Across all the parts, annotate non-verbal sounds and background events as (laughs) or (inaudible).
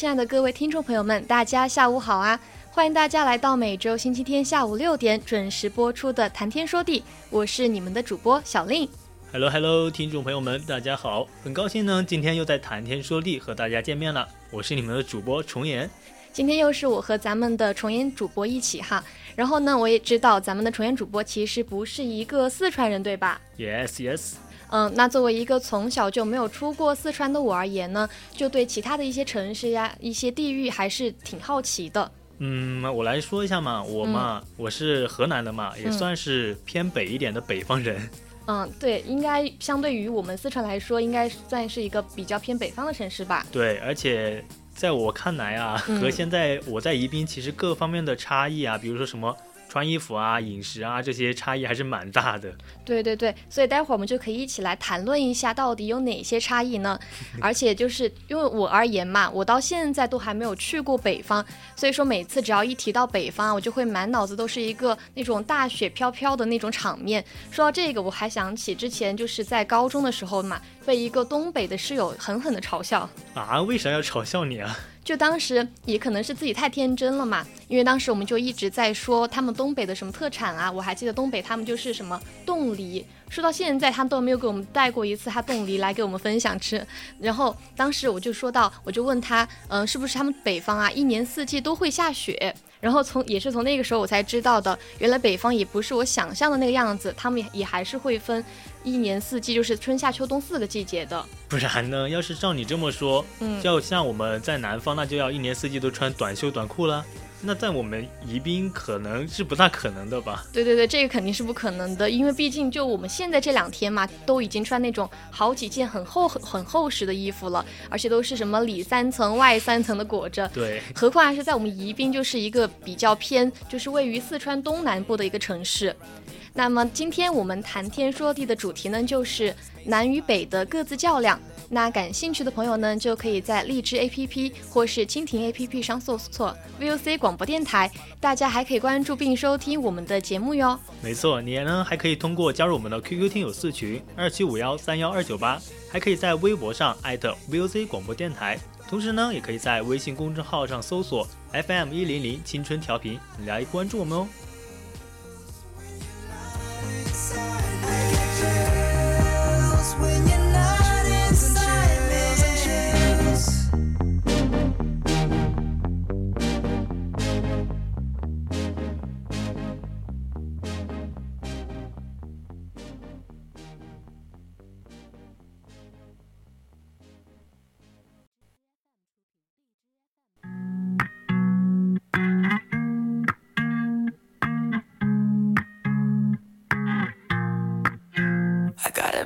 亲爱的各位听众朋友们，大家下午好啊！欢迎大家来到每周星期天下午六点准时播出的《谈天说地》，我是你们的主播小令。Hello，Hello，听众朋友们，大家好！很高兴呢，今天又在《谈天说地》和大家见面了。我是你们的主播重言。今天又是我和咱们的重言主播一起哈。然后呢，我也知道咱们的重言主播其实不是一个四川人，对吧？Yes，Yes。嗯，那作为一个从小就没有出过四川的我而言呢，就对其他的一些城市呀、一些地域还是挺好奇的。嗯，我来说一下嘛，我嘛，我是河南的嘛，也算是偏北一点的北方人。(laughs) 嗯，对，应该相对于我们四川来说，应该算是一个比较偏北方的城市吧。对，而且在我看来啊，和现在我在宜宾其实各方面的差异啊，比如说什么。穿衣服啊，饮食啊，这些差异还是蛮大的。对对对，所以待会儿我们就可以一起来谈论一下，到底有哪些差异呢？而且就是因为我而言嘛，我到现在都还没有去过北方，所以说每次只要一提到北方，我就会满脑子都是一个那种大雪飘飘的那种场面。说到这个，我还想起之前就是在高中的时候嘛，被一个东北的室友狠狠的嘲笑。啊？为啥要嘲笑你啊？就当时也可能是自己太天真了嘛，因为当时我们就一直在说他们东北的什么特产啊，我还记得东北他们就是什么冻梨，说到现在他们都没有给我们带过一次他冻梨来给我们分享吃。然后当时我就说到，我就问他，嗯，是不是他们北方啊一年四季都会下雪？然后从也是从那个时候我才知道的，原来北方也不是我想象的那个样子，他们也还是会分一年四季，就是春夏秋冬四个季节的。不然呢？要是照你这么说，嗯，就像我们在南方，那就要一年四季都穿短袖短裤了。那在我们宜宾可能是不大可能的吧？对对对，这个肯定是不可能的，因为毕竟就我们现在这两天嘛，都已经穿那种好几件很厚很很厚实的衣服了，而且都是什么里三层外三层的裹着。对，何况还是在我们宜宾，就是一个比较偏，就是位于四川东南部的一个城市。那么今天我们谈天说地的主题呢，就是南与北的各自较量。那感兴趣的朋友呢，就可以在荔枝 APP 或是蜻蜓 APP 上搜索 VOC 广播电台。大家还可以关注并收听我们的节目哟。没错，你呢还可以通过加入我们的 QQ 听友四群二七五幺三幺二九八，还可以在微博上艾特 VOC 广播电台。同时呢，也可以在微信公众号上搜索 FM 一零零青春调频来关注我们哦。when you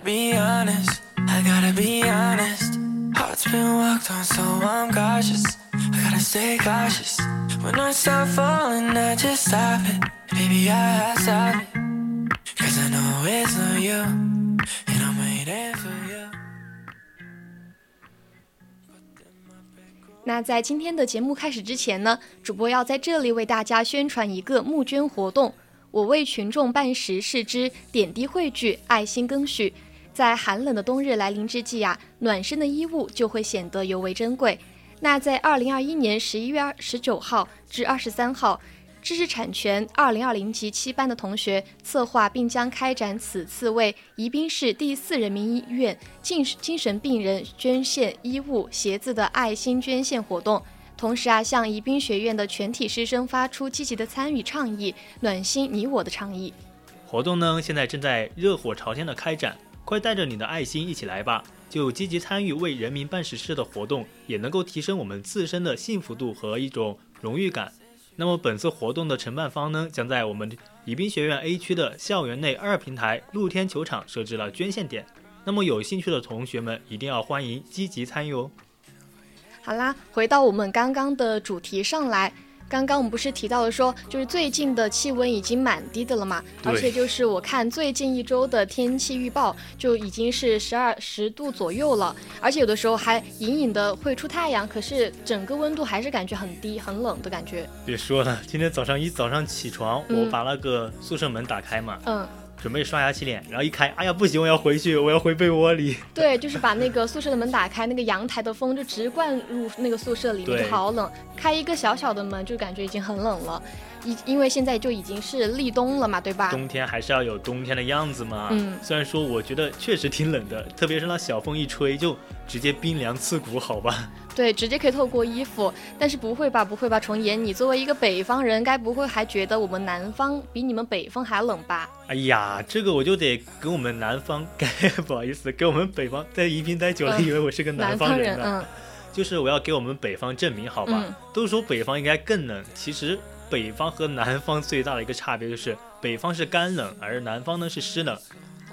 be honest, I gotta be honest. Heart's been walked on, so I'm cautious. I gotta stay cautious. When I start falling, I just stop it. Baby, I stop it. Cause I know it's not you, and I'm waiting for you. 那在今天的节目开始之前呢，主播要在这里为大家宣传一个募捐活动。我为群众办实事之点滴汇聚，爱心更续。在寒冷的冬日来临之际啊，暖身的衣物就会显得尤为珍贵。那在二零二一年十一月二十九号至二十三号，知识产权二零二零级七班的同学策划并将开展此次为宜宾市第四人民医院精精神病人捐献衣物、鞋子的爱心捐献活动。同时啊，向宜宾学院的全体师生发出积极的参与倡议，暖心你我的倡议。活动呢，现在正在热火朝天的开展，快带着你的爱心一起来吧！就积极参与为人民办实事的活动，也能够提升我们自身的幸福度和一种荣誉感。那么本次活动的承办方呢，将在我们宜宾学院 A 区的校园内二平台露天球场设置了捐献点。那么有兴趣的同学们一定要欢迎积极参与哦。好啦，回到我们刚刚的主题上来。刚刚我们不是提到了说，就是最近的气温已经蛮低的了嘛？而且就是我看最近一周的天气预报就已经是十二十度左右了，而且有的时候还隐隐的会出太阳，可是整个温度还是感觉很低、很冷的感觉。别说了，今天早上一早上起床，我把那个宿舍门打开嘛。嗯。准备刷牙洗脸，然后一开，哎呀不行，我要回去，我要回被窝里。(laughs) 对，就是把那个宿舍的门打开，那个阳台的风就直灌入那个宿舍里，就好冷。开一个小小的门，就感觉已经很冷了。因因为现在就已经是立冬了嘛，对吧？冬天还是要有冬天的样子嘛。嗯。虽然说我觉得确实挺冷的，特别是那小风一吹，就直接冰凉刺骨，好吧？对，直接可以透过衣服。但是不会吧？不会吧？重言，你作为一个北方人，该不会还觉得我们南方比你们北方还冷吧？哎呀，这个我就得跟我们南方，(laughs) 不好意思，跟我们北方在宜宾待久了，以为我是个南方人呢。嗯。(laughs) 就是我要给我们北方证明，好吧？都说北方应该更冷，其实。北方和南方最大的一个差别就是，北方是干冷，而南方呢是湿冷。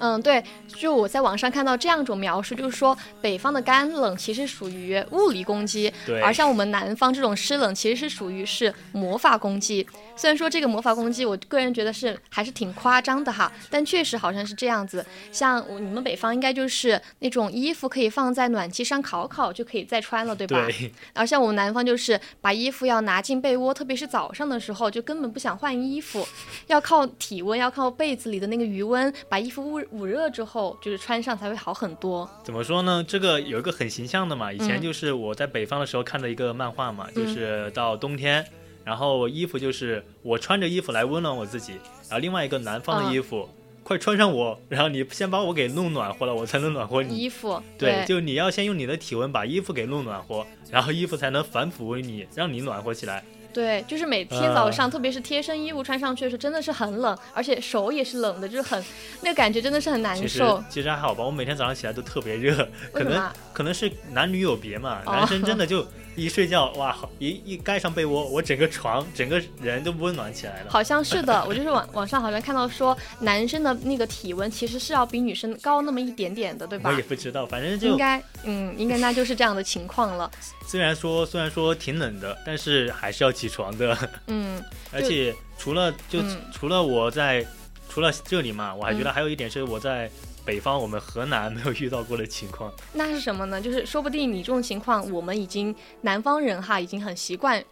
嗯，对，就我在网上看到这样一种描述，就是说北方的干冷其实属于物理攻击，而像我们南方这种湿冷其实是属于是魔法攻击。虽然说这个魔法攻击，我个人觉得是还是挺夸张的哈，但确实好像是这样子。像你们北方应该就是那种衣服可以放在暖气上烤烤就可以再穿了，对吧？对。然后像我们南方就是把衣服要拿进被窝，特别是早上的时候就根本不想换衣服，要靠体温，要靠被子里的那个余温把衣服捂捂热之后，就是穿上才会好很多。怎么说呢？这个有一个很形象的嘛，以前就是我在北方的时候看的一个漫画嘛，就是到冬天。然后衣服就是我穿着衣服来温暖我自己，然后另外一个南方的衣服，快穿上我，然后你先把我给弄暖和了，我才能暖和你。衣服对，就你要先用你的体温把衣服给弄暖和，然后衣服才能反哺为你，让你暖和起来。对，就是每天早上，特别是贴身衣物穿上去的时候，真的是很冷，而且手也是冷的，就是很那个感觉，真的是很难受。其实还好吧，我每天早上起来都特别热，可能可能是男女有别嘛，男生真的就。一睡觉哇，一一盖上被窝，我整个床整个人都温暖起来了。好像是的，我就是网网上好像看到说，男生的那个体温其实是要比女生高那么一点点的，对吧？我也不知道，反正就应该，嗯，应该那就是这样的情况了。(laughs) 虽然说虽然说挺冷的，但是还是要起床的。嗯，(laughs) 而且除了就除了我在除了这里嘛，我还觉得还有一点是我在。北方，我们河南没有遇到过的情况，那是什么呢？就是说不定你这种情况，我们已经南方人哈，已经很习惯。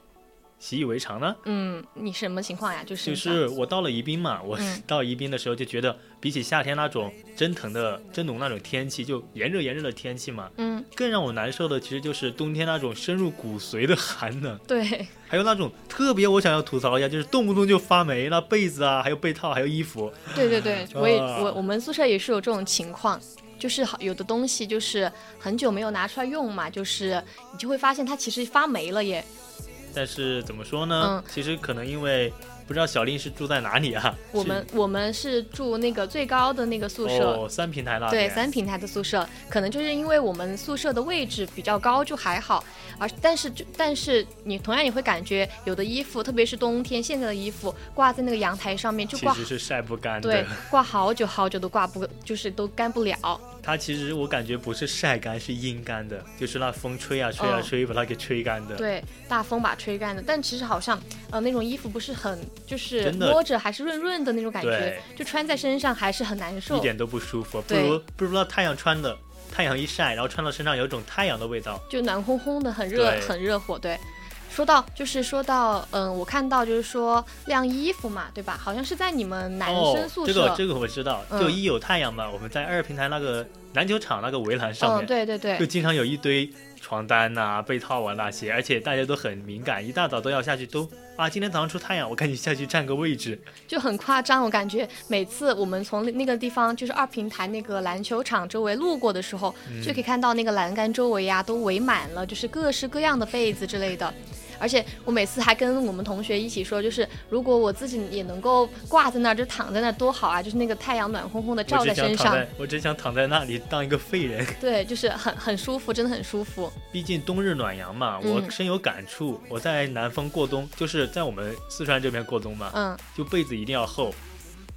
习以为常呢？嗯，你什么情况呀？就是就是我到了宜宾嘛，我到宜宾的时候就觉得，比起夏天那种蒸腾的蒸笼那种天气，就炎热炎热的天气嘛，嗯，更让我难受的其实就是冬天那种深入骨髓的寒冷。(laughs) 对，还有那种特别我想要吐槽一下，就是动不动就发霉，那被子啊，还有被套，还有衣服。对对对，我也我我们宿舍也是有这种情况，就是好有的东西就是很久没有拿出来用嘛，就是你就会发现它其实发霉了耶。但是怎么说呢？其实可能因为不知道小令是住在哪里啊？我们我们是住那个最高的那个宿舍，哦，三平台那对，三平台的宿舍，可能就是因为我们宿舍的位置比较高，就还好。而但是就但是你同样也会感觉有的衣服，特别是冬天现在的衣服挂在那个阳台上面就挂，其实是晒不干的，对，挂好久好久都挂不，就是都干不了。它其实我感觉不是晒干，是阴干的，就是那风吹啊吹啊吹，把它给吹干的。对，大风把吹干的。但其实好像，呃，那种衣服不是很，就是摸着还是润润的那种感觉，就穿在身上还是很难受，一点都不舒服。不如不如那太阳穿的太阳一晒，然后穿到身上有一种太阳的味道，就暖烘烘的，很热，很热火。对，说到就是说到，嗯，我看到就是说晾衣服嘛，对吧？好像是在你们男生宿哦，舍。这个这个我知道，嗯就一有太阳嘛，我们在二平台那个篮球场那个围栏上嗯，面，对对对就，经常有一堆床单呐、被套啊那些，而且大家都很敏感，一大早都要下去都啊，今天早上出太阳，我赶紧下去占个位置。就很夸张。我感觉每次我们从那个地方，就是二平台那个篮球场周围路过的时候，嗯就可以看到那个栏杆周围呀、都围满了，就是各式各样的被子之类的。而且我每次还跟我们同学一起说，就是如果我自己也能够挂在那儿，就躺在那儿多好啊！就是那个太阳暖烘烘的照在身上，(laughs) 我只想躺在那里当一个废人。对，就是很很舒服，真的很舒服。毕竟冬日暖阳嘛，嗯我深有感触。我在南方过冬，就是在我们四川这边过冬嘛，嗯，就被子一定要厚，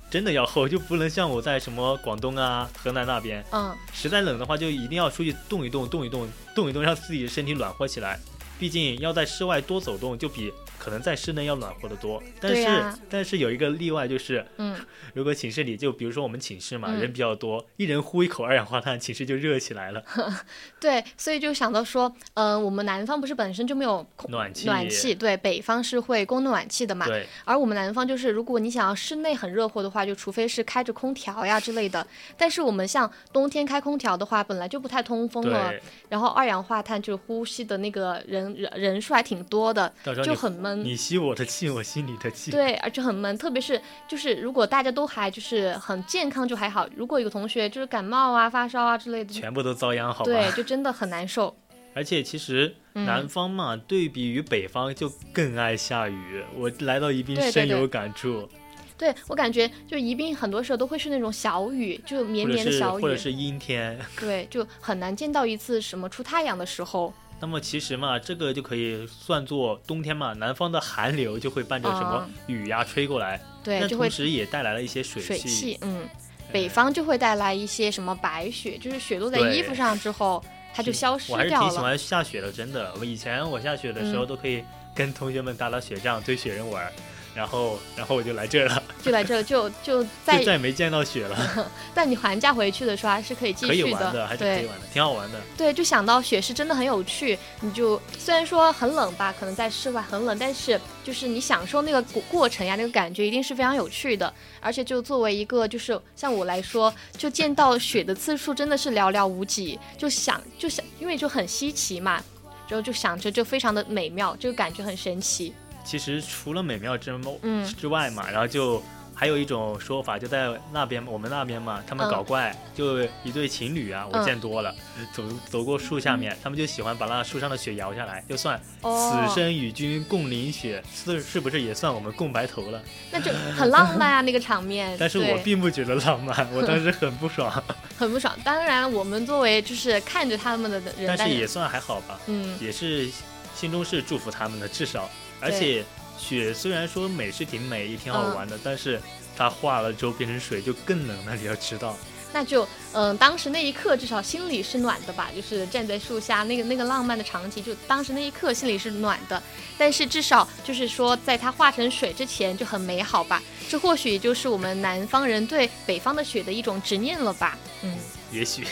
真的要厚，就不能像我在什么广东啊、河南那边，嗯，实在冷的话就一定要出去动一动、动一动、动一动，让自己的身体暖和起来。毕竟要在室外多走动，就比可能在室内要暖和得多。但是、但是有一个例外，就是嗯，(laughs) 如果寝室里就比如说我们寝室嘛，嗯人比较多，一人呼一口二氧化碳，寝室就热起来了。(laughs) 对，所以就想到说，嗯、我们南方不是本身就没有暖气暖气，对，北方是会供暖气的嘛。对，而我们南方就是，如果你想要室内很热和的话，就除非是开着空调呀之类的。但是我们像冬天开空调的话，本来就不太通风了，然后二氧化碳就呼吸的那个人人人数还挺多的，就很闷。你吸我的气，我吸你的气。对，而且很闷，特别是就是如果大家都还就是很健康就还好，如果有同学就是感冒啊、发烧啊之类的，全部都遭殃，好吧？对，就真的很难受。(laughs) 而且其实嗯南方嘛，对比于北方就更爱下雨。我来到宜宾深有感触，对我感觉就宜宾很多时候都会是那种小雨，就绵绵的小雨，或者是阴天。(laughs) 对，就很难见到一次什么出太阳的时候。那么其实嘛，这个就可以算作冬天嘛，南方的寒流就会伴着什么啊雨呀吹过来，对，那就会同时也带来了一些水水汽。嗯，北方就会带来一些什么白雪，就是雪落在衣服上之后，它就消失了我还是。挺喜欢下雪的，真的。我以前我下雪的时候嗯都可以跟同学们打打雪仗、堆雪人玩儿，然后然后我就来这儿了，(laughs) 就来这就就就，再也没见到雪了。(laughs) 但你寒假回去的时候还是可以继可以续玩的，还是可以玩的，挺好玩的。对，就想到雪是真的很有趣。你就虽然说很冷吧，可能在室外很冷，但是就是你享受那个过过程呀，那个感觉一定是非常有趣的。而且就作为一个就是像我来说，就见到雪的次数真的是寥寥无几，就想就想，因为就很稀奇嘛，然后就想着就非常的美妙，这个感觉很神奇。其实除了美妙之嗯。之外嘛，然后就还有一种说法，就在那边我们那边嘛，他们嗯搞怪，就一对情侣啊，我嗯见多了，走走过树下面，他们就喜欢把那树上的雪摇下来，就算哦。此生与君共淋雪，是是不是也算我们共白头了？那就很浪漫啊，那个场面。(laughs) 但是我并不觉得浪漫，(laughs) 我当时很不爽，(laughs) 很不爽。当然，我们作为就是看着他们的人，但是也算还好吧，嗯，也是心中是祝福他们的，至少，而且雪虽然说美是挺美，也挺好玩的，但是它化了之后变成水就更冷了，你要知道。那就嗯、当时那一刻至少心里是暖的吧，就是站在树下那个那个浪漫的场景，就当时那一刻心里是暖的。但是至少就是说，在它化成水之前就很美好吧。这或许也就是我们南方人对北方的雪的一种执念了吧。嗯。也许。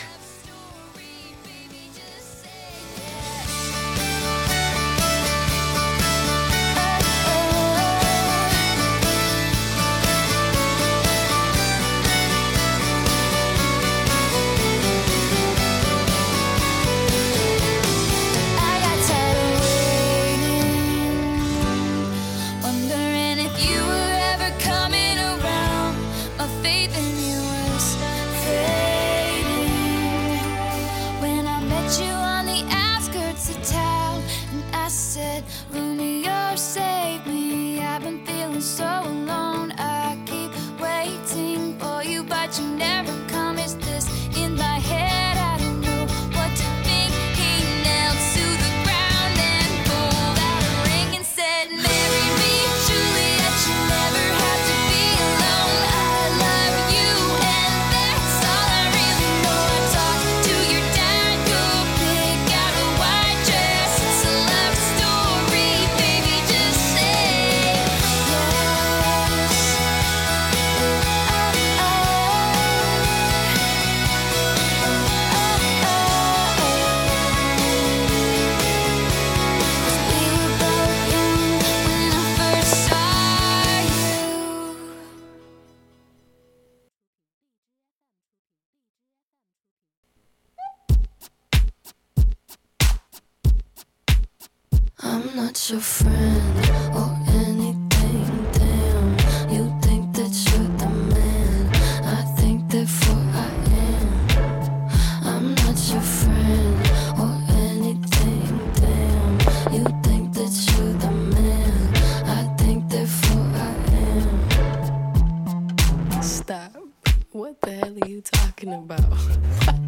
What the hell are you talking about?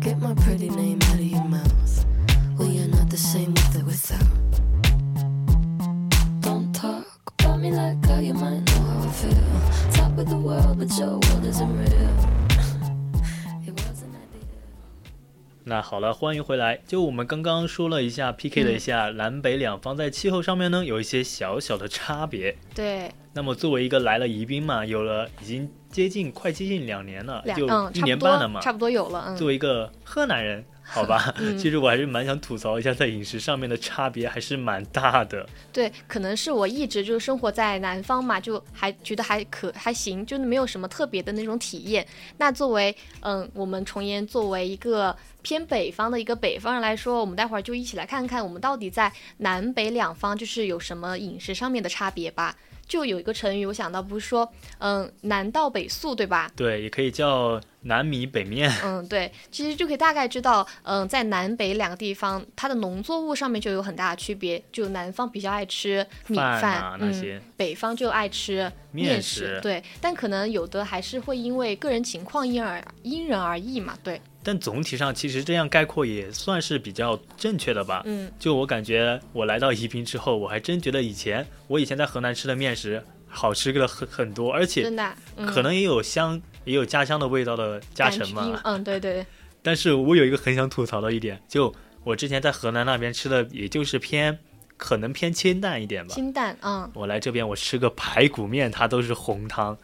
Get my pretty name out of your mouth. We are not the same with or without. Don't talk about me like how you might know how I feel. Top of the world, but your world isn't real. It was an idea. 那好了，欢迎回来。就我们刚刚说了一下 PK 了一下南北两方在气候上面呢有一些小小的差别。对，那么作为一个来了宜宾嘛，有了已经接近快接近两年了，就一年半了嘛。差不多有了，嗯，作为一个河南人，好吧，嗯 (laughs) 其实我还是蛮想吐槽一下，在饮食上面的差别还是蛮大的。对，可能是我一直就生活在南方嘛，就还觉得还可还行，就是没有什么特别的那种体验。那作为嗯，我们重岩作为一个偏北方的一个北方人来说，我们待会儿就一起来看看我们到底在南北两方就是有什么饮食上面的差别吧。就有一个成语，我想到不是说，嗯，南到北宿，对吧？对，也可以叫南米北面。嗯，对，其实就可以大概知道，嗯，在南北两个地方，它的农作物上面就有很大的区别。就南方比较爱吃米饭饭，嗯啊那些，北方就爱吃面食。食对，但可能有的还是会因为个人情况因而因人而异嘛。对，但总体上，其实这样概括也算是比较正确的吧。嗯，就我感觉，我来到宜宾之后，我还真觉得以前我以前在河南吃的面食好吃了很很多，而且真的，嗯、可能也有香，也有家乡的味道的加成嘛。嗯，对对，(laughs) 但是我有一个很想吐槽的一点，就我之前在河南那边吃的，也就是偏可能偏清淡一点吧。清淡，嗯，我来这边，我吃个排骨面，它都是红汤。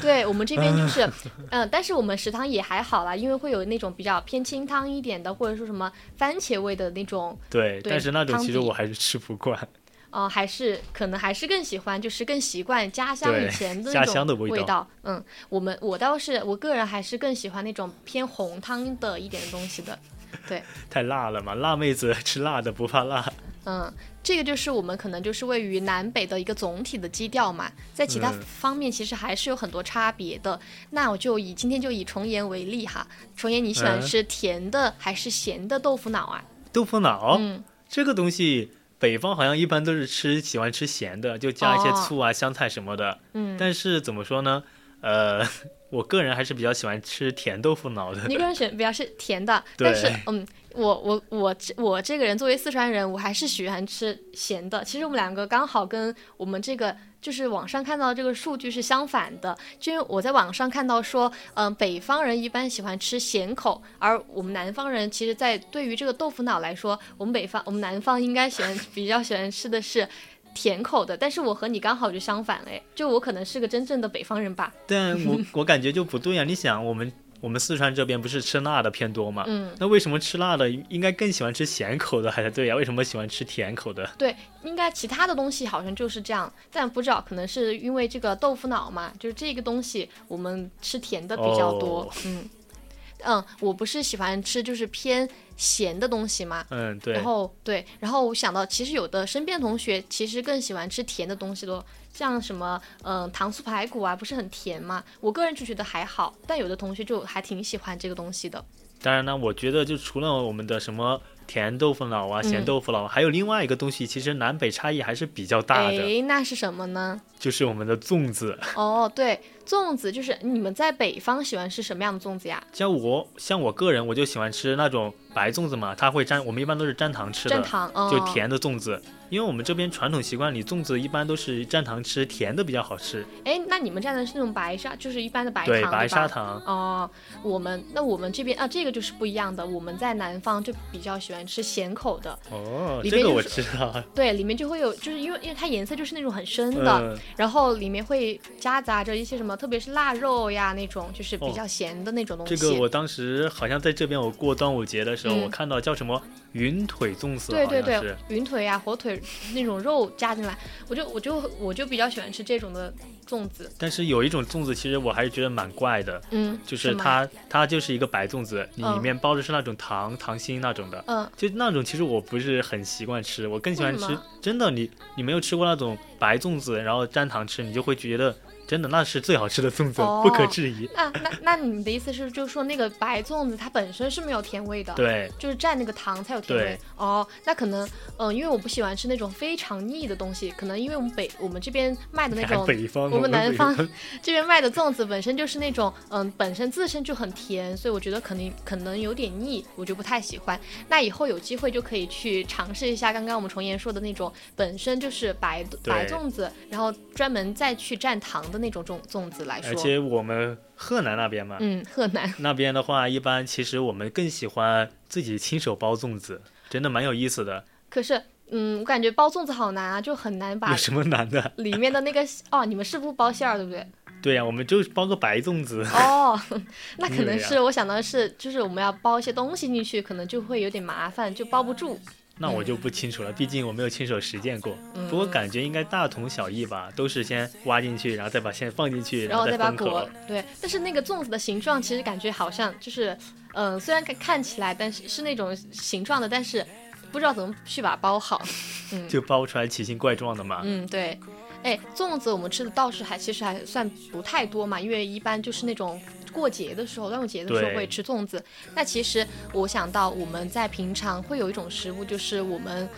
对我们这边就是，嗯，但是我们食堂也还好啦，因为会有那种比较偏清汤一点的，或者说什么番茄味的那种对，对但是那种其实我还是吃不惯。哦、还是可能还是更喜欢，就是更习惯家乡以前的家那种乡的味道道。嗯，我们我倒是我个人还是更喜欢那种偏红汤的一点的东西的。对，(laughs) 太辣了嘛，辣妹子 (laughs) 吃辣的不怕辣。嗯，这个就是我们可能就是位于南北的一个总体的基调嘛，在其他嗯方面其实还是有很多差别的。那我就以今天就以重岩为例哈，重岩你喜欢嗯吃甜的还是咸的豆腐脑啊？豆腐脑、嗯，这个东西，北方好像一般都是吃喜欢吃咸的，就加一些哦醋啊、香菜什么的。嗯但是怎么说呢？呃，我个人还是比较喜欢吃甜豆腐脑的。你个人选比较是甜的，但是嗯，我我我这我这个人作为四川人，我还是喜欢吃咸的。其实我们两个刚好跟我们这个就是网上看到这个数据是相反的，就因为我在网上看到说，嗯、北方人一般喜欢吃咸口，而我们南方人其实，在对于这个豆腐脑来说，我们北方我们南方应该喜欢比较喜欢吃的是。甜口的，但是我和你刚好就相反嘞，就我可能是个真正的北方人吧，但我 (laughs) 我感觉就不对呀、你想，我们我们四川这边不是吃辣的偏多嘛？嗯，那为什么吃辣的应该更喜欢吃咸口的还是对呀、为什么喜欢吃甜口的？对，应该其他的东西好像就是这样，但不知道可能是因为这个豆腐脑嘛，就是这个东西我们吃甜的比较多。哦嗯嗯，我不是喜欢吃就是偏咸的东西嘛。嗯，对然。后对，然后我想到，其实有的身边同学其实更喜欢吃甜的东西咯，像什么嗯、糖醋排骨啊，不是很甜嘛？我个人就觉得还好，但有的同学就还挺喜欢这个东西的。当然呢，我觉得就除了我们的什么甜豆腐脑啊、咸嗯豆腐脑，还有另外一个东西，其实南北差异还是比较大的，哎，那是什么呢？就是我们的粽子。哦，对，粽子就是你们在北方喜欢吃什么样的粽子呀？像我，像我个人，我就喜欢吃那种白粽子嘛，它会沾，我们一般都是沾糖吃的，蘸糖，哦、就。甜的粽子。因为我们这边传统习惯里，粽子一般都是蘸糖吃，甜的比较好吃。哎，那你们蘸的是那种白砂，就是一般的白糖，白砂。糖。哦，我们那我们这边啊，这个就是不一样的。我们在南方就比较喜欢吃咸口的，哦，里这个我知道。对，里面就会有，就是因为因为它颜色就是那种很深的，嗯，然后里面会夹杂着一些什么，特别是腊肉呀那种，就是比哦较咸的那种东西。这个我当时好像在这边，我过端午节的时时候，嗯。我看到叫什么云腿粽子，对对对，云腿呀、火腿那种肉加进来，我就我就我就比较喜欢吃这种的粽子。但是有一种粽子，其实我还是觉得蛮怪的，嗯，就是吗，它它就是一个白粽子，你里嗯面包的是那种糖糖心那种的，嗯，就那种其实我不是很习惯吃，我更喜欢吃真的你你没有吃过那种白粽子，然后蘸糖吃，你就会觉得真的那是最好吃的粽子，哦不可置疑。那那那你的意思是，就是说那个白粽子它本身是没有甜味的？。对，就是蘸那个糖才有甜味对哦，那可能，嗯、因为我不喜欢吃那种非常腻的东西，可能因为我们北我们这边卖的那种北方，我们南方北这边卖的粽子本身就是那种，嗯，本身自身就很甜，所以我觉得肯定可能有点腻，我就不太喜欢。那以后有机会就可以去尝试一下刚刚我们重言说的那种本身就是白白粽子，然后专门再去蘸糖的那种粽粽子来说。而且我们河南那边嘛，嗯，河南那边的话，一般其实我们更喜欢自己亲手包粽子，真的蛮有意思的。可是，嗯，我感觉包粽子好难啊，就很难把有什么难的？里面的那个哦，你们是不包馅儿对不对？对呀、我们就包个白粽子。哦，(laughs) 那可能是我想到的是，就是我们要包一些东西进去，可能就会有点麻烦，就包不住。那我就不清楚了，毕竟我没有亲手实践过。嗯不过感觉应该大同小异吧，都是先挖进去，然后再把馅放进去，然后再再把口。对，但是那个粽子的形状其实感觉好像就是，嗯、虽然看看起来，但是是那种形状的，但是不知道怎么去把它包好。(laughs) 嗯就包出来奇形怪状的嘛。嗯，对。哎，粽子我们吃的倒是还其实还算不太多嘛，因为一般就是那种过节的时候、端午节的时候会吃粽子。那其实我想到我们在平常会有一种食物，就是我们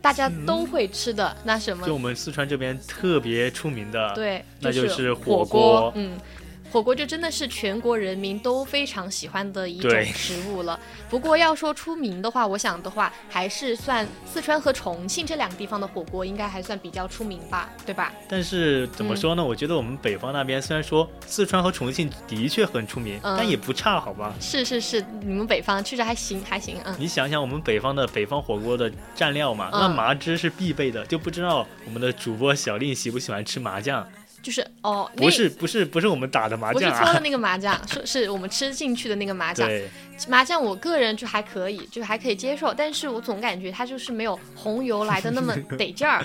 大家都会吃的，那什么就我们四川这边特别出名的，对，那就就是火火锅。嗯，火锅就真的是全国人民都非常喜欢的一种食物了。不过要说出名的话，我想的话，还是算四川和重庆这两个地方的火锅应该还算比较出名吧，对吧？但是怎么说呢？我觉得我们北方那边虽然说四川和重庆的确很出名，嗯但也不差，好吧？是是是，你们北方确实还行还行，嗯。你想想，我们北方的北方火锅的蘸料嘛，嗯那麻汁是必备的，就不知道我们的主播小令喜不喜欢吃麻酱？就是哦，不是不是不是我们打的麻不是搓的那个麻将，(laughs) 是是我们吃进去的那个麻将。麻将我个人就还可以，就还可以接受，但是我总感觉它就是没有红油来的那么 (laughs) 得劲儿。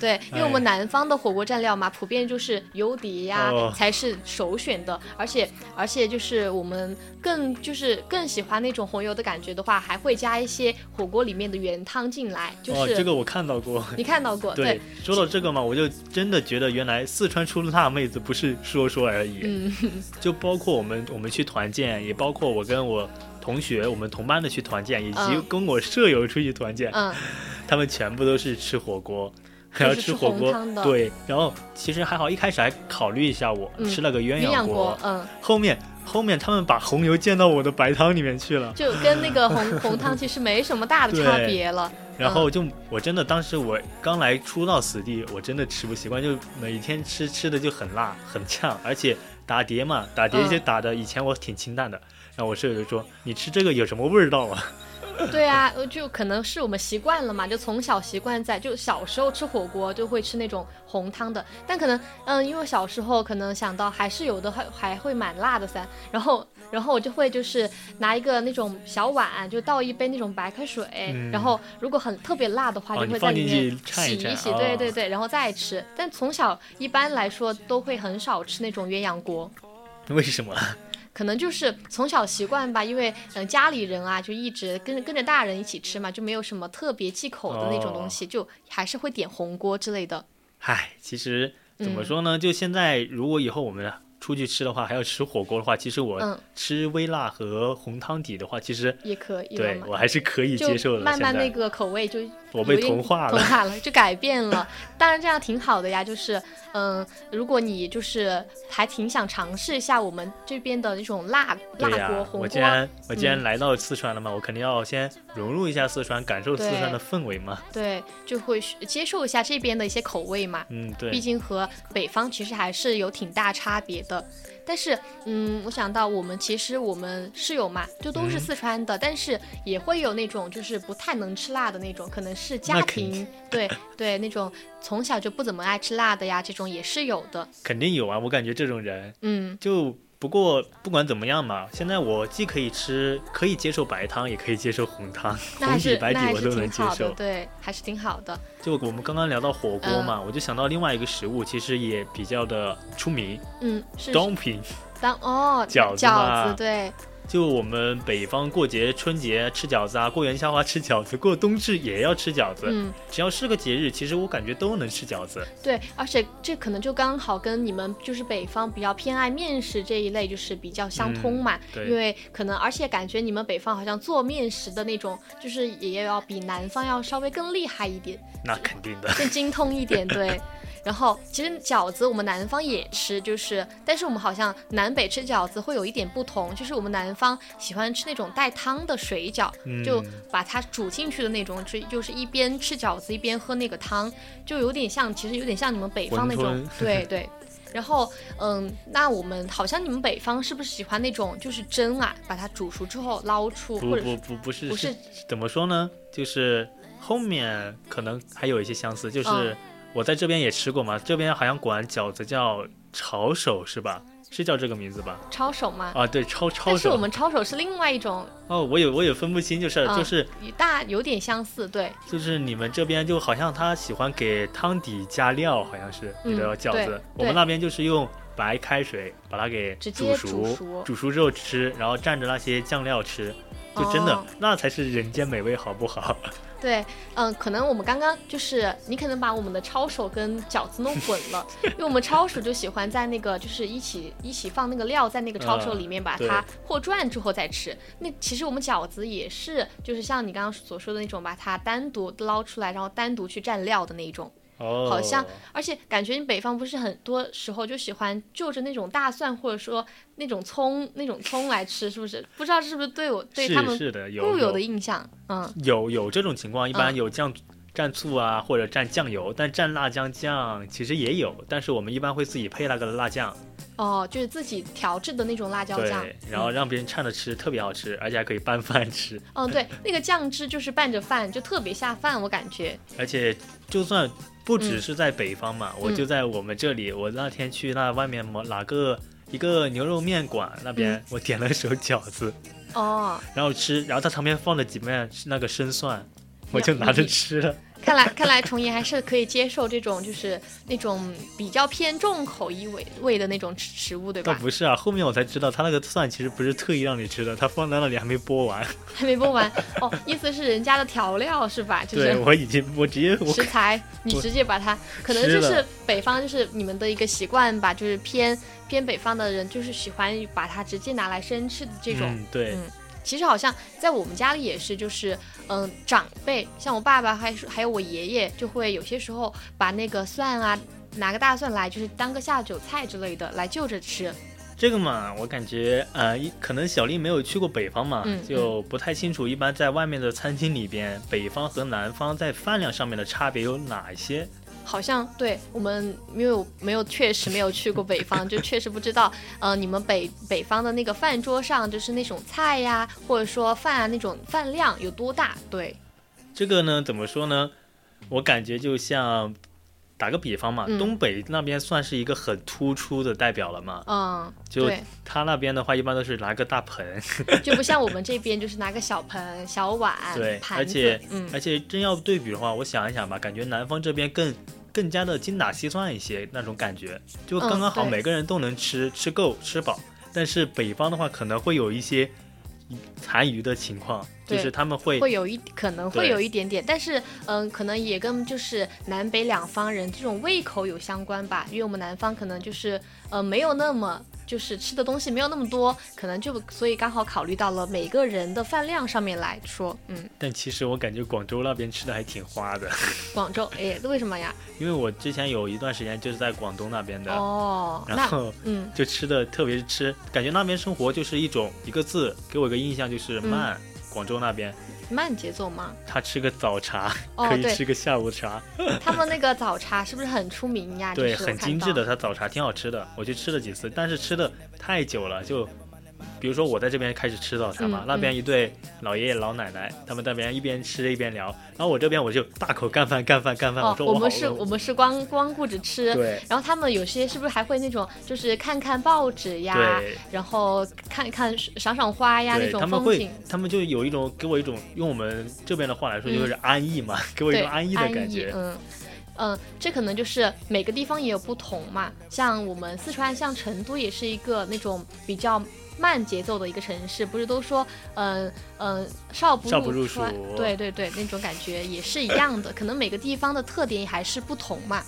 对，因为我们南方的火锅蘸料嘛，普遍就是油碟呀、哦。才是首选的，而且而且就是我们更就是更喜欢那种红油的感觉的话，还会加一些火锅里面的原汤进来，就是、哦，这个我看到过。你看到过对，说到这个嘛，我就真的觉得原来四川出辣妹子不是说说而已，嗯，(laughs) 就包括我们我们去团建，也包括我跟我同学、我们同班的去团建，以及嗯。跟我舍友出去团建，嗯，(laughs) 他们全部都是吃火锅。是然后吃火锅对，然后其实还好，一开始还考虑一下我、嗯吃了个鸳鸳鸯锅锅，，嗯，后面后面他们把红油溅到我的白汤里面去了，(laughs) 就跟那个红红汤其实没什么大的差别了。然后就我真的当时我刚来初到此地，我真的吃不习惯，就每天吃吃的就很辣很呛，而且打碟嘛，打碟嗯。就打的以前我挺清淡的，然后我舍友就说你吃这个有什么味儿道啊？(laughs) (laughs) 对啊，呃就可能是我们习惯了嘛，就从小习惯在，就小时候吃火锅就会吃那种红汤的，但可能，嗯，因为小时候可能想到还是有的还还会蛮辣的噻，然后然后我就会就是拿一个那种小碗，就倒一杯那种白开水，嗯然后如果很特别辣的话，哦就会在里面洗一蘸洗洗，哦对对对，然后再吃。但从小一般来说都会很少吃那种鸳鸯锅。(laughs) 为什么？可能就是从小习惯吧，因为家里人啊就一直跟跟着大人一起吃嘛，就没有什么特别忌口的那种东西，就还是会点红锅之类的。唉，其实怎么嗯说呢？就现在如果以后我们出去吃的话，还要吃火锅的话，其实我嗯吃微辣和红汤底的话，其实也可以对我还是可以接受的。慢慢那个口味就我被同化了。同化了，就改变了。(laughs) 当然这样挺好的呀，就是嗯，如果你就是还挺想尝试一下我们这边的那种辣辣锅红我既锅，然我既然嗯来到四川了嘛，我肯定要先融入一下四川，感受四川的氛围嘛。对，就会接受一下这边的一些口味嘛。嗯，对毕，竟和北方其实还是有挺大差别的。但是，嗯，我想到我们其实我们室友嘛，就都是嗯四川的，但是也会有那种就是不太能吃辣的那种，可能是家庭对对那种从小就不怎么爱吃辣的呀，这种也是有的。肯定有啊。我感觉这种人，嗯就不过不管怎么样嘛，现在我既可以吃，可以接受白汤，也可以接受红汤，红底白底我都能接受。对，还是挺好的。就我们刚刚聊到火锅嘛，嗯我就想到另外一个食物，其实也比较的出名嗯，是，dumpling。当哦饺子饺子对，就我们北方过节春节吃饺子啊，过元宵啊吃饺子，过冬至也要吃饺子。嗯只要是个节日，其实我感觉都能吃饺子。对，而且这可能就刚好跟你们就是北方比较偏爱面食这一类就是比较相通嘛，嗯对因为可能而且感觉你们北方好像做面食的那种，就是也要比南方要稍微更厉害一点。那肯定的。更精通一点，对。(laughs) 然后其实饺子我们南方也吃，就是，但是我们好像南北吃饺子会有一点不同，就是我们南方喜欢吃那种带汤的水饺，嗯就把它煮进去的那种，就就是一边吃饺子一边喝那个汤，就有点像，其实有点像你们北方那种对对。然后，嗯，那我们好像你们北方是不是喜欢那种就是蒸啊，把它煮熟之后捞出，不或者是不不不是不是怎么说呢？就是后面可能还有一些相似，就是嗯我在这边也吃过嘛，这边好像管饺子叫抄手是吧？是叫这个名字吧？抄手吗？啊，对，抄抄但是我。们抄手是另外一种，哦，我也我也分不清，就是、嗯就是与大有点相似，对。就是你们这边就好像他喜欢给汤底加料，好像是你的饺子。我们那边就是用白开水把它给煮熟，煮熟之后吃，然后蘸着那些酱料吃，就真的、哦那才是人间美味，好不好？对，嗯，可能我们刚刚就是你可能把我们的抄手跟饺子弄混了，(laughs) 因为我们抄手就喜欢在那个就是一起一起放那个料在那个抄手里面，把它和转之后再吃。那其实我们饺子也是，就是像你刚刚所说的那种，把它单独捞出来，然后单独去蘸料的那一种。哦，好像，而且感觉你北方不是很多时候就喜欢就着那种大蒜或者说那种葱那种葱来吃，是不是？不知道是不是对我对他们固有的印象，嗯。有有这种情况，一般嗯有酱。蘸醋啊，或者蘸酱油，但蘸辣酱酱其实也有，但是我们一般会自己配那个辣酱，哦，就是自己调制的那种辣椒酱对，，然后嗯让别人蘸着吃，特别好吃，而且还可以拌饭吃。嗯，对，那个酱汁就是拌着饭，就特别下饭，我感觉。而且就算不只嗯。是在北方嘛，我嗯。就在我们这里，我那天去那外面某哪个一个牛肉面馆那边，嗯。我点了手饺子，哦，然后吃，然后它旁边放了几面那个生蒜，我就拿着。吃了。看来看来崇爷还是可以接受这种就是那种比较偏重口一味味的那种食食物，对吧？倒不是啊，后面我才知道，他那个蒜其实不是特意让你吃的，他放在那里还没剥完。还没剥完哦，意思是人家的调料是吧？(laughs) 就对是我已经，我直接我食材，你直接把它，可能就是北方就是你们的一个习惯吧，就是偏偏北方的人就是喜欢把它直接拿来生吃的这种。嗯，对，嗯其实好像在我们家里也是，就是嗯，长辈像我爸爸还是还有我爷爷，就会有些时候把那个蒜啊，拿个大蒜来，就是当个下酒菜之类的来就着吃。这个嘛，我感觉呃，一可能小丽没有去过北方嘛，嗯就不太清楚。一般在外面的餐厅里边，北方和南方在饭量上面的差别有哪一些？好像对我们没有没有确实没有去过北方，(laughs) 就确实不知道，呃，你们北北方的那个饭桌上就是那种菜呀，或者说饭啊那种饭量有多大？对，这个呢，怎么说呢？我感觉就像打个比方嘛，嗯东北那边算是一个很突出的代表了嘛。嗯，就，他那边的话，一般都是拿个大盆，(laughs) 就不像我们这边就是拿个小盆、小碗、对，而且、嗯而且真要对比的话，我想一想吧，感觉南方这边更更加的精打细算一些那种感觉，就刚刚好，每个人都能吃吃够吃饱。但是北方的话，可能会有一些残余的情况，就是他们会会有一可能会有一点点，但是嗯，可能也跟就是南北两方人这种胃口有相关吧，因为我们南方可能就是呃没有那么就是吃的东西没有那么多，可能就所以刚好考虑到了每个人的饭量上面来说，嗯，但其实我感觉广州那边吃的还挺花的，(laughs) 广州哎为什么呀？因为我之前有一段时间就是在广东那边的，哦，然后嗯就吃的特别是吃，感觉那边生活就是一种一个字，给我一个印象就是嗯慢。广州那边，慢节奏吗？他吃个早茶，哦 (laughs) 可以吃个下午茶，他们那个早茶是不是很出名呀？对，很精致的。他早茶挺好吃的，我去吃了几次，但是吃的太久了，就比如说我在这边开始吃早餐嘛，嗯那边一对老爷爷老奶奶，他们那边一边吃一边聊，然后我这边我就大口干饭干饭干饭，哦，说我们是我们是光光顾着吃，对。然后他们有些是不是还会那种，就是看看报纸呀，然后看一看赏赏花呀那对，种他们会，，他们就有一种给我一种用我们这边的话来说就是嗯安逸嘛，(laughs) 给我一种安逸的感觉。嗯。嗯，这可能就是每个地方也有不同嘛。像我们四川，像成都也是一个那种比较慢节奏的一个城市，不是都说，嗯、嗯、少不入川蜀对对对，那种感觉也是一样的。可能每个地方的特点还是不同嘛。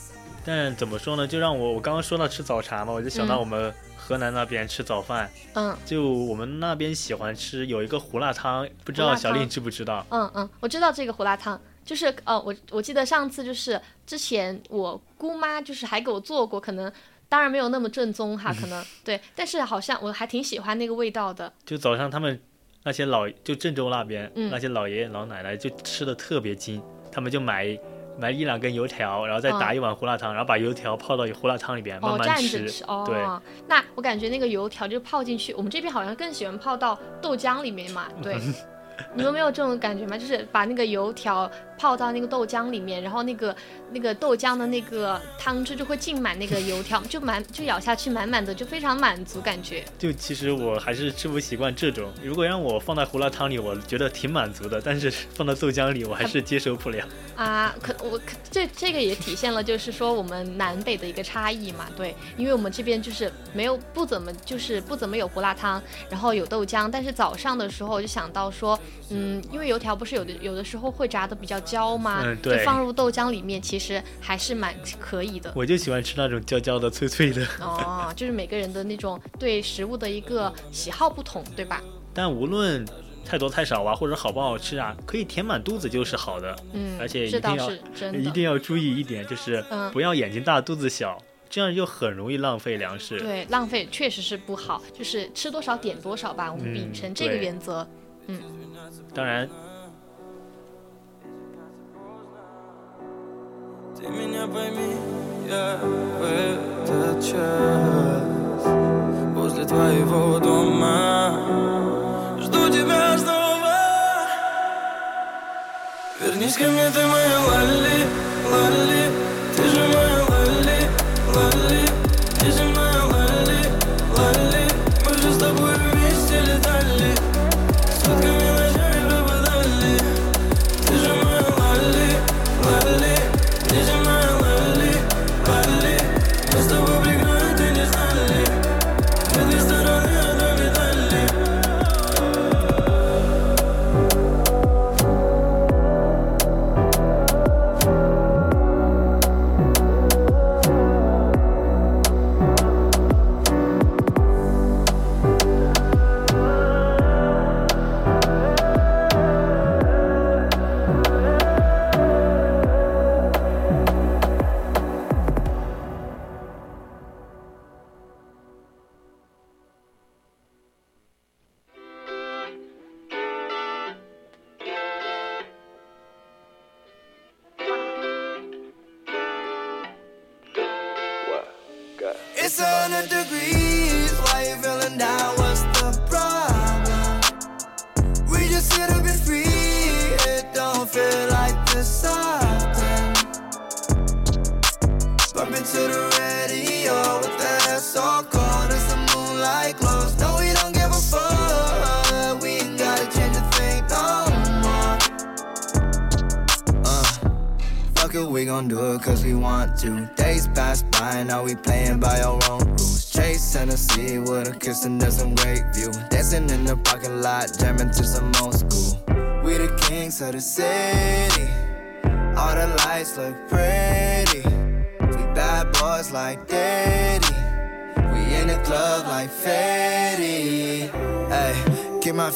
但怎么说呢？就让我我刚刚说到吃早茶嘛，我就想到嗯我们河南那边吃早饭，嗯就我们那边喜欢吃有一个胡辣汤，不知道小丽知不知道？嗯嗯，我知道这个胡辣汤，就是呃，我我记得上次就是之前我姑妈就是还给我做过，可能当然没有那么正宗哈，可能 (laughs) 对，但是好像我还挺喜欢那个味道的。就早上他们那些老就郑州那边、嗯那些老爷爷老奶奶就吃的特别精，他们就买买一两根油条，然后再打嗯一碗胡辣汤，然后把油条泡到胡辣汤里边慢哦，慢蘸吃。着吃哦。对，那我感觉那个油条就泡进去，我们这边好像更喜欢泡到豆浆里面嘛。对，(laughs) 你们没有这种感觉吗？就是把那个油条泡到那个豆浆里面，然后那个那个豆浆的那个汤汁就会浸满那个油条，就满就咬下去满满的，就非常满足感觉。就其实我还是吃不习惯这种，如果让我放在胡辣汤里，我觉得挺满足的，但是放到豆浆里，我还是接受不了。(laughs) 啊，可我可这这个也体现了，就是说我们南北的一个差异嘛，对，因为我们这边就是没有不怎么就是不怎么有胡辣汤，然后有豆浆，但是早上的时候我就想到说，嗯，因为油条不是有的有的时候会炸的比较焦吗？嗯对就放入豆浆里面，其实还是蛮可以的。我就喜欢吃那种焦焦的、脆脆的。哦，就是每个人的那种对食物的一个喜好不同，对吧？但无论太多太少啊，或者好不好吃啊，可以填满肚子就是好的。嗯，而且一这倒定要是真的。一定要注意一点，就是嗯不要眼睛大肚子小，这样就很容易浪费粮食。对，浪费确实是不好，就是吃多少点多少吧，我们秉嗯承这个原则。嗯当然，Ты меня пойми, я в этот час Возле твоего дома. Жду тебя снова. Вернись ко мне, ты моя Лали, Лали Ты же моя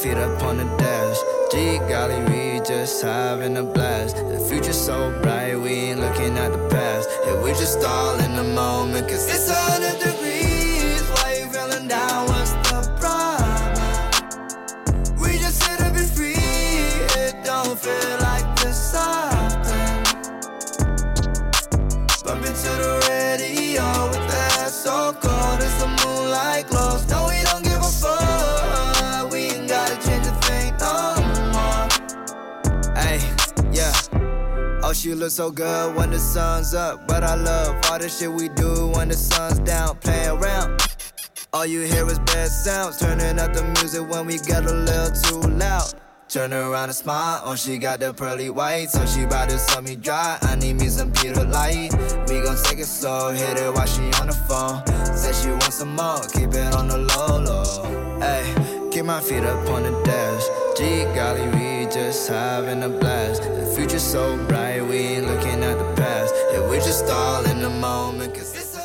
feet up on the dash. G golly, we just having a blast. The future's so bright, we ain't looking at the past. Yeah, we just all in the moment, cause it's a hundred degrees. Why you feeling down? What's the problem? We just here to be free. It don't feel You look so good when the sun's up. But I love all the shit we do when the sun's down. Play around. All you hear is bad sounds. Turning up the music when we get a little too loud. Turn around and smile. Oh, she got the pearly white. So she bout to suck me dry. I need me some Peter Light. We gon' take it slow. Hit it while she on the phone. Said she want some more. Keep it on the low, low. Hey, keep my feet up on the dash. Gee golly, we just having a blast. The future's so bright. We ain't looking at the past. Yeah, we just all in the moment. Cause it's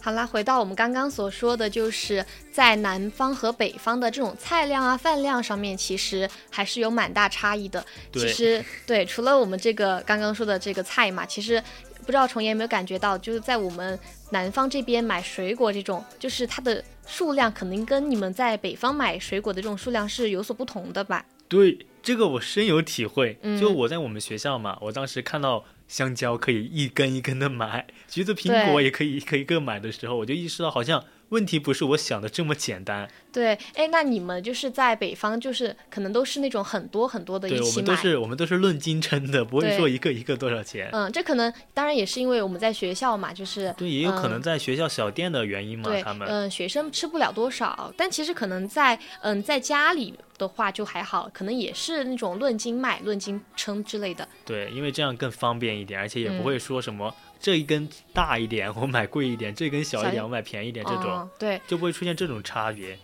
好啦，回到我们刚刚所说的，就是在南方和北方的这种菜量啊、饭量上面，其实还是有蛮大差异的。其实对，除了我们这个刚刚说的这个菜嘛，其实不知道虫爷有没有感觉到，就是在我们南方这边买水果这种，就是它的数量肯定跟你们在北方买水果的这种数量是有所不同的吧？对，这个我深有体会。嗯就我在我们学校嘛，我当时看到香蕉可以一根一根的买，橘子、苹果也可以一个一个买的时候，我就意识到好像问题不是我想的这么简单。对，哎，那你们就是在北方，就是可能都是那种很多很多的一对，我起买。们都是我们都是论斤称的，不会说一个一个多少钱。嗯，这可能当然也是因为我们在学校嘛，就是对，也有可嗯能在学校小店的原因嘛，对，他们。嗯，学生吃不了多少，但其实可能在嗯在家里的话就还好，可能也是那种论斤卖、论斤称之类的。对，因为这样更方便一点，而且也嗯不会说什么、这一根大一点我买贵一点，这根小小一一点我买便宜一点，这种、就不会出现这种差别。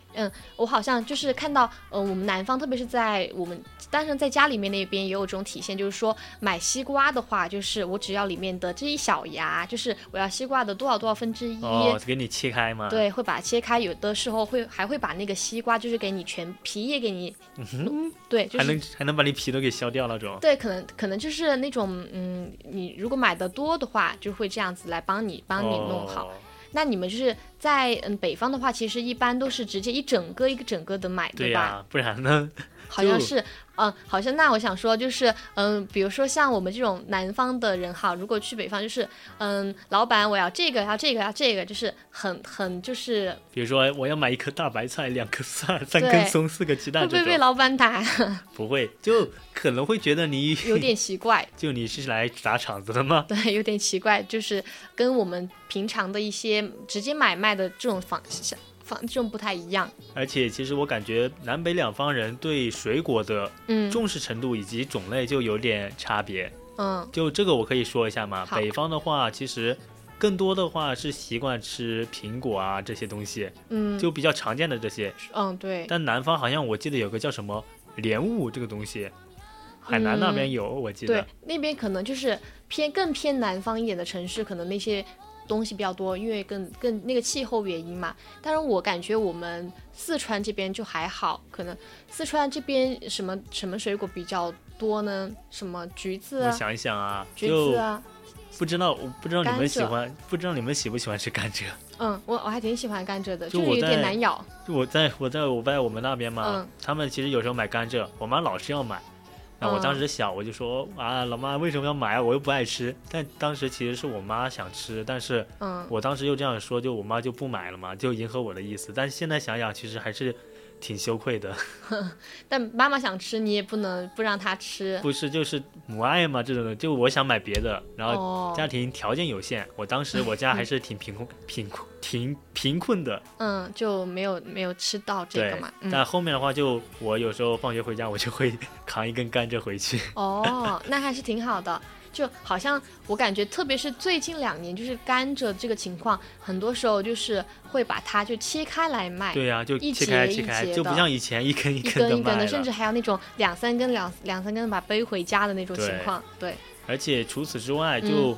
我好像就是看到，呃，我们南方，特别是在我们，当然在家里面那边也有这种体现，就是说买西瓜的话，就是我只要里面的这一小芽，就是我要西瓜的多少多少分之一。哦，给你切开嘛。，对，会把它切开，有的时候会还会把那个西瓜，就是给你全皮也给你，嗯对，就是还能还能把你皮都给削掉那种。对，可能可能就是那种，嗯，你如果买的多的话，就会这样子来帮你帮你弄好。哦那你们就是在嗯北方的话，其实一般都是直接一整个一个整个的买，对吧、不然呢？就好像是，嗯，好像那我想说就是，嗯，比如说像我们这种南方的人哈，如果去北方，就是，嗯，老板我要这个，要这个，要这个，就是很很就是比如说我要买一颗大白菜，两颗蒜，三根葱，四个鸡蛋会，不会被老板打？(laughs) 不会，就可能会觉得你有点奇怪。(laughs) 就你是来砸场子的吗？对，有点奇怪，就是跟我们平常的一些直接买卖的这种方方这种不太一样。而且其实我感觉南北两方人对水果的嗯重视程度以及种类就有点差别。嗯就这个我可以说一下嘛。北方的话，其实更多的话是习惯吃苹果啊这些东西，嗯，就比较常见的这些。嗯对，但南方好像我记得有个叫什么莲雾这个东西，海南那边有，我记得对得。，那边可能就是偏更偏南方一点的城市，可能那些东西比较多，因为更更那个气候原因嘛。但是，我感觉我们四川这边就还好，可能四川这边什么什么水果比较多呢？什么橘子啊、我想一想啊，橘子啊，不知道，我不知道你们喜欢，不知道你们喜不喜欢吃甘蔗。嗯，我我还挺喜欢甘蔗的，就是我有点难咬。就我在我在我在我们那边嘛，嗯他们其实有时候买甘蔗，我妈老是要买。那我嗯当时小，我就说啊，老妈为什么要买啊？我又不爱吃。但当时其实是我妈想吃，但是嗯，我当时又这样说，就我妈就不买了嘛，就迎合我的意思。但是现在想想，其实还是挺羞愧的。(laughs) 但妈妈想吃，你也不能不让她吃。不是，就是母爱嘛，这种的。就我想买别的，然后哦，家庭条件有限，我当时我家还是挺贫困、(laughs) 贫困、挺贫困的。嗯，就没有没有吃到这个嘛。，嗯，但后面的话就，我有时候放学回家，我就会扛一根甘蔗回去。哦，那还是挺好的。就好像我感觉，特别是最近两年，就是甘蔗这个情况，很多时候就是会把它就切开来卖，对呀、就一切开节一切开，节的就不像以前一根一一根根一根的，卖。甚至还有那种两三根、两两三根把背回家的那种情对况。对，而且除此之外，就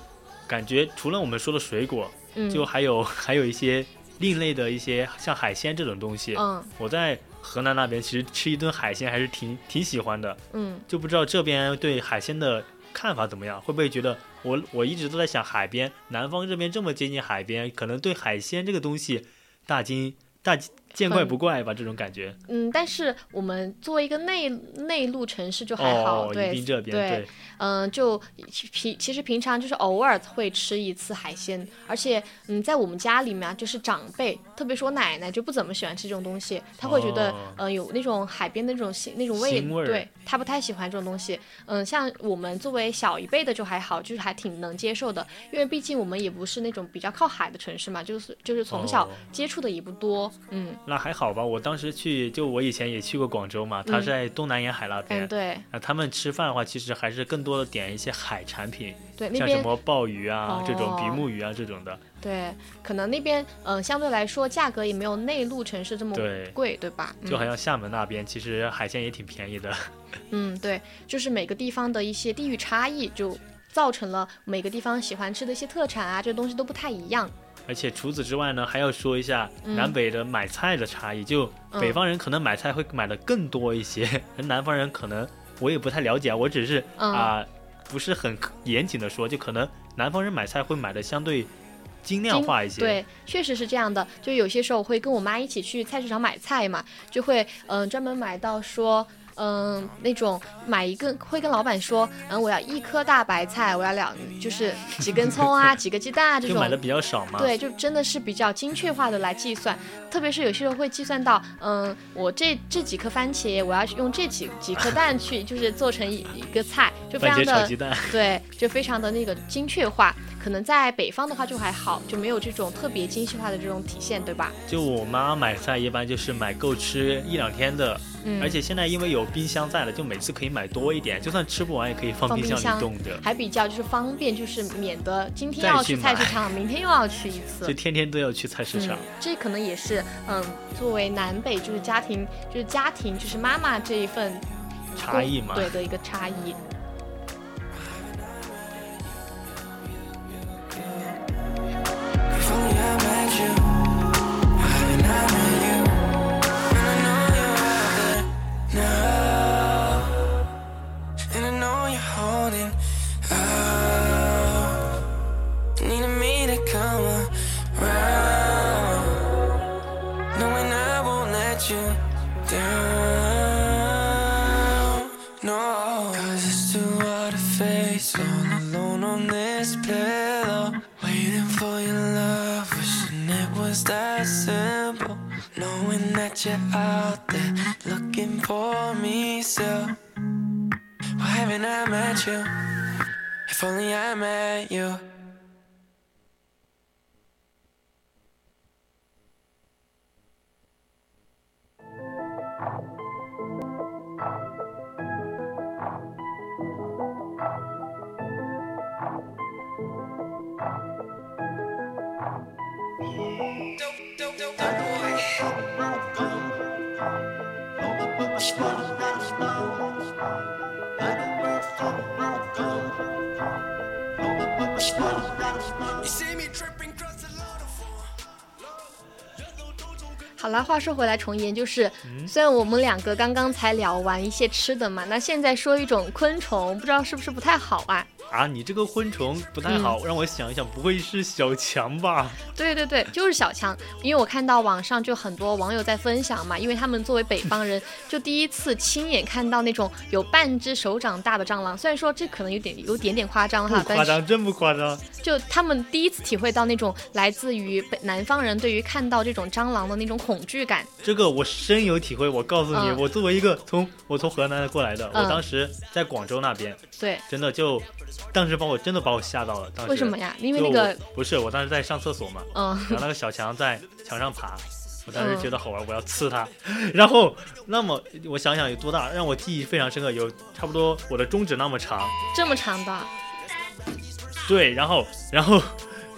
感觉除了我们说的水果，嗯，就还有 (laughs) 还有一些另类的一些像海鲜这种东西。嗯我在河南那边其实吃一顿海鲜还是挺挺喜欢的，嗯就不知道这边对海鲜的看法怎么样？会不会觉得我我一直都在想海边，南方这边这么接近海边，可能对海鲜这个东西大惊大见怪不怪吧，这种感觉。嗯，但是我们作为一个内内陆城市就还好，哦，对这边对，嗯，就平其实平常就是偶尔会吃一次海鲜，而且嗯，在我们家里面啊，就是长辈，特别是我奶奶就不怎么喜欢吃这种东西，她会觉得、哦。呃有那种海边的那种腥那种味，味对她不太喜欢这种东西。嗯，像我们作为小一辈的就还好，就是还挺能接受的，因为毕竟我们也不是那种比较靠海的城市嘛，就是就是从小哦。接触的也不多，嗯那还好吧。我当时去，就我以前也去过广州嘛，它在东南沿海那边。嗯对那，他们吃饭的话，其实还是更多的点一些海产品，对像什么鲍鱼啊、这种哦比目鱼啊这种的。对，可能那边嗯、呃相对来说价格也没有内陆城市这么贵，对吧？嗯就好像厦门那边，其实海鲜也挺便宜的。(laughs) 嗯，对，就是每个地方的一些地域差异，就造成了每个地方喜欢吃的一些特产啊，这东西都不太一样。而且除此之外呢，还要说一下南北的买菜的差异。就嗯北方人可能买菜会买的更多一些，而南方人可能我也不太了解啊，我只是嗯啊、不是很严谨的说，就可能南方人买菜会买的相对精量化一些。对，确实是这样的。就有些时候我会跟我妈一起去菜市场买菜嘛，就会嗯、呃专门买到说。嗯，那种买一个会跟老板说，嗯，我要一颗大白菜，我要两就是几根葱啊，(laughs) 几个鸡蛋啊这种。就买的比较少嘛。对，就真的是比较精确化的来计算，特别是有些时候会计算到，嗯，我这这几颗番茄，我要用这几几颗蛋去，就是做成一一个菜，就非番常的。(laughs) 对，就非常的那个精确化。可能在北方的话就还好，就没有这种特别精细化的这种体现，对吧？就我妈买菜一般就是买够吃一两天的，嗯，而且现在因为有冰箱在了，就每次可以买多一点，就算吃不完也可以放冰箱里冻着，还比较就是方便，就是免得今天要去菜市场，(laughs) 明天又要去一次就。天天都要去菜市场嗯。，这可能也是嗯，作为南北就是家庭就是家庭就是妈妈这一份差异嘛。对的一个差异。That you're out there looking for me still. Why haven't I met you? If only I met you. 好啦，话说回来，重言就是，嗯虽然我们两个刚刚才聊完一些吃的嘛，那现在说一种昆虫，不知道是不是不太好啊？啊，你这个昆虫不太好，让我想一想，不会是小强吧？(laughs) 对对对，就是小强，因为我看到网上就很多网友在分享嘛，因为他们作为北方人，(laughs) 就第一次亲眼看到那种有半只手掌大的蟑螂，虽然说这可能有点有点点夸张哈，夸张，真不夸张。就他们第一次体会到那种来自于北南方人对于看到这种蟑螂的那种恐惧感。这个我深有体会。我告诉你，嗯我作为一个从我从河南过来的，嗯我当时在广州那边，对，真的就当时把我真的把我吓到了。当时为什么呀？因为那个我不是我当时在上厕所嘛，嗯然后那个小强在墙上爬，我当时觉得好玩，我要刺它。(laughs) 然后，那么我想想有多大，让我记忆非常深刻，有差不多我的中指那么长。这么长的，对，然后，然后，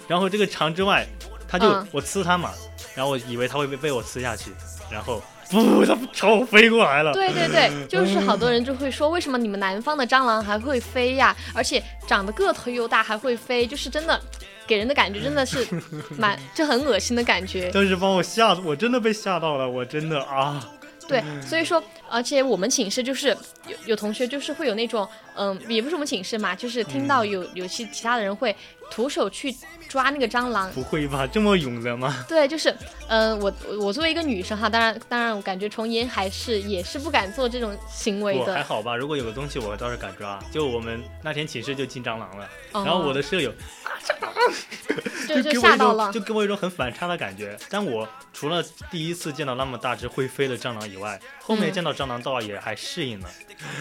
然后这个长之外，他就、嗯我刺他嘛，然后我以为他会被被我刺下去，然后不，它朝我飞过来了。对对对，就是好多人就会说，为什么你们南方的蟑螂还会飞呀？而且长得个头又大还会飞，就是真的给人的感觉真的是 (laughs) 蛮，就很恶心的感觉。当时把我吓，我真的被吓到了，我真的啊，对，所以说，而且我们寝室就是有有同学就是会有那种，嗯，也不是我们寝室嘛，就是听到有有些其他的人会徒手去抓那个蟑螂。不会吧，这么勇的吗？(laughs) 对，就是，嗯，我我作为一个女生哈，当然当然，我感觉重烟还是也是不敢做这种行为我还。好吧，如果有个东西我倒是敢抓。就我们那天寝室就进蟑螂了，哦然后我的舍友 (laughs) (laughs) 就就吓到了就。给我一种很反差的感觉。但我除了第一次见到那么大只会飞的蟑螂以外，后面嗯见到蟑螂倒也还适应了。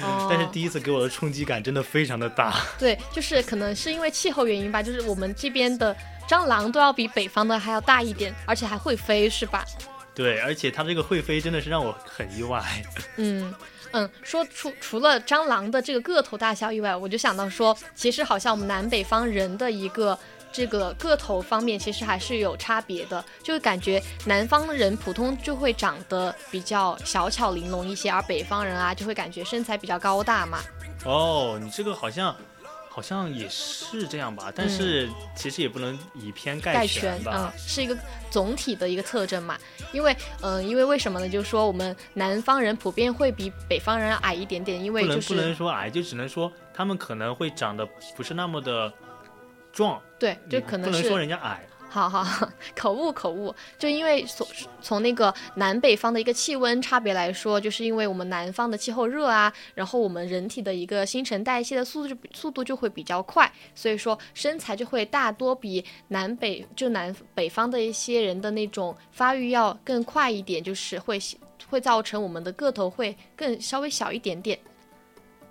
哦但是第一次给我的冲击感真的非常的大。(laughs) 对，就是可能是因为气候原因吧，就是我们这边的蟑螂都要比北方的还要大一点，而且还会飞，是吧？对，而且它这个会飞真的是让我很意外。嗯嗯，说除除了蟑螂的这个个头大小以外，我就想到说，其实好像我们南北方人的一个。这个个头方面其实还是有差别的，就是感觉南方人普通就会长得比较小巧玲珑一些，而北方人啊就会感觉身材比较高大嘛。哦，你这个好像好像也是这样吧，但嗯是其实也不能以偏概全吧。嗯，是一个总体的一个特征嘛。因为，嗯、因为为什么呢？就是说我们南方人普遍会比北方人矮一点点，因为就不能不能说矮，就只能说他们可能会长得不是那么的壮，对，就可能不能说是人家矮。好好口误口误，就因为从从那个南北方的一个气温差别来说，就是因为我们南方的气候热啊，然后我们人体的一个新陈代谢的速度速度就会比较快，所以说身材就会大多比南北就南北方的一些人的那种发育要更快一点，就是会会造成我们的个头会更稍微小一点点。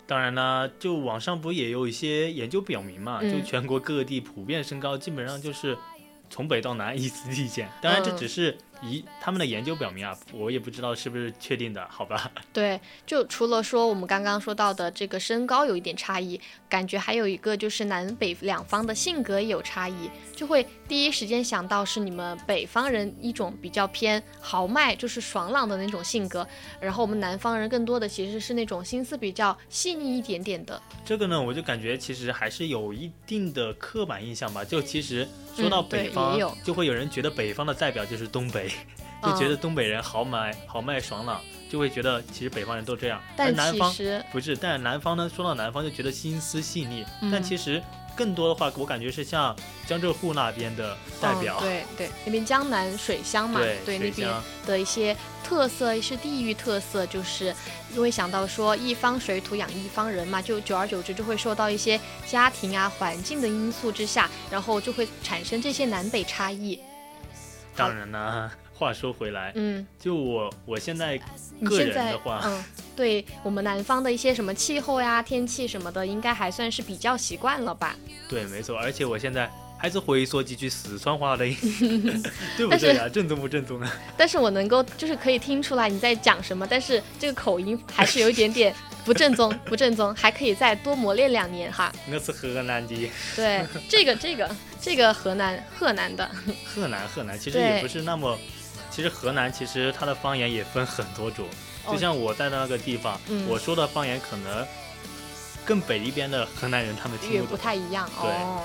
当然呢，就网上不也有一些研究表明嘛，嗯就全国各地普遍身高基本上就是从北到南依次递减。当然，这嗯只是以他们的研究表明啊，我也不知道是不是确定的，好吧？(laughs) 对，就除了说我们刚刚说到的这个身高有一点差异，感觉还有一个就是南北两方的性格也有差异，就会第一时间想到是你们北方人一种比较偏豪迈，就是爽朗的那种性格，然后我们南方人更多的其实是那种心思比较细腻一点点的。这个呢，我就感觉其实还是有一定的刻板印象吧。就其实说到北方，就会有人觉得北方的代表就是东北，就觉得东北人豪迈、豪迈爽朗，就会觉得其实北方人都这样。但南方其实，不是，但南方呢，说到南方就觉得心思细腻，嗯但其实更多的话，我感觉是像江浙沪那边的代表。嗯、对对，那边江南水乡嘛，对水那边的一些特色是地域特色，就是因为想到说一方水土养一方人嘛，就久而久之就会受到一些家庭啊环境的因素之下，然后就会产生这些南北差异。当然呢，(laughs) 话说回来，嗯，就我我现在个人的话，嗯，对我们南方的一些什么气候呀、天气什么的，应该还算是比较习惯了吧？对，没错，而且我现在还是会说几句四川话的，(laughs) 对不对啊？正宗不正宗啊？但是我能够就是可以听出来你在讲什么，但是这个口音还是有一点点不正宗，(laughs) 不正宗，还可以再多磨练两年哈。我是河南的，对，这个这个这个河南河南的，河南河南其实也不是那么，其实河南其实它的方言也分很多种，哦就像我在的那个地方，嗯我说的方言可能更北一边的河南人他们听也不不。太一样对哦。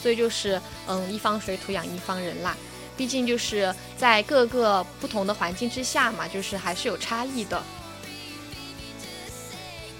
所以就是嗯，一方水土养一方人啦。毕竟就是在各个不同的环境之下嘛，就是还是有差异的。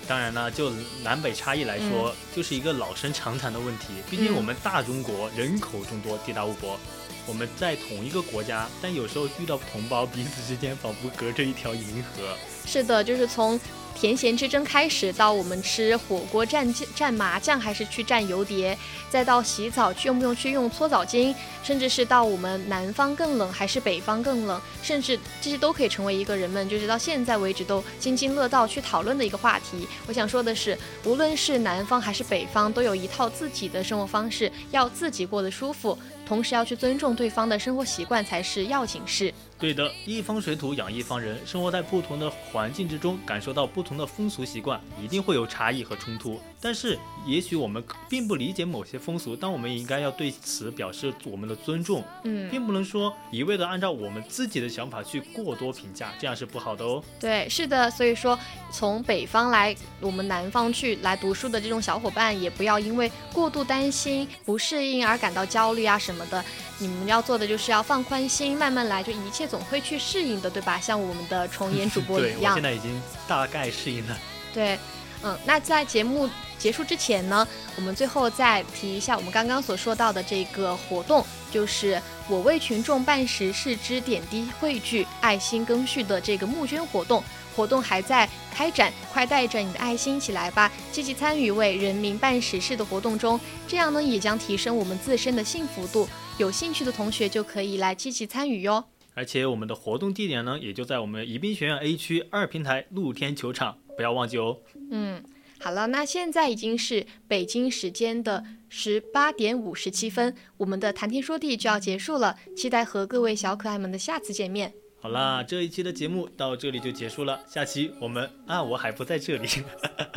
当然呢，就南北差异来说，就是一个老生常谈的问题。毕竟嗯我们大中国人口众多，地大物博，我们在同一个国家，但有时候遇到同胞，彼此之间仿佛隔着一条银河。是的，就是从甜咸之争开始，到我们吃火锅蘸蘸麻酱还是去蘸油碟，再到洗澡去用不用去用搓澡巾，甚至是到我们南方更冷还是北方更冷，甚至这些都可以成为一个人们就是到现在为止都津津乐道去讨论的一个话题。我想说的是，无论是南方还是北方，都有一套自己的生活方式，要自己过得舒服，同时要去尊重对方的生活习惯才是要紧事。对的，一方水土养一方人，生活在不同的环境之中，感受到不同的风俗习惯，一定会有差异和冲突。但是，也许我们并不理解某些风俗，但我们也应该要对此表示我们的尊重，嗯，并不能说一味的按照我们自己的想法去过多评价，这样是不好的哦。对，是的，所以说从北方来我们南方去来读书的这种小伙伴，也不要因为过度担心、不适应而感到焦虑啊什么。么的，你们要做的就是要放宽心，慢慢来，就一切总会去适应的，对吧？像我们的重演主播 (laughs) 一样我现。在已经大概适应了。对，嗯，那在节目结束之前呢，我们最后再提一下我们刚刚所说到的这个活动，就是我为群众办实事之点滴汇聚爱心更续的这个募捐活动。活动还在开展，快带着你的爱心起来吧，积极参与为人民办实事的活动中，这样呢也将提升我们自身的幸福度。有兴趣的同学就可以来积极参与哟。而且我们的活动地点呢，也就在我们宜宾学院 A 区二平台露天球场，不要忘记哦。嗯，好了，那现在已经是北京时间的十八点五十七分，我们的谈天说地就要结束了，期待和各位小可爱们的下次见面。好啦，这一期的节目到这里就结束了，下期我们啊我还不在这里，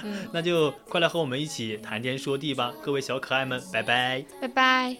嗯 (laughs) 那就快来和我们一起谈天说地吧，各位小可爱们，拜拜。拜拜。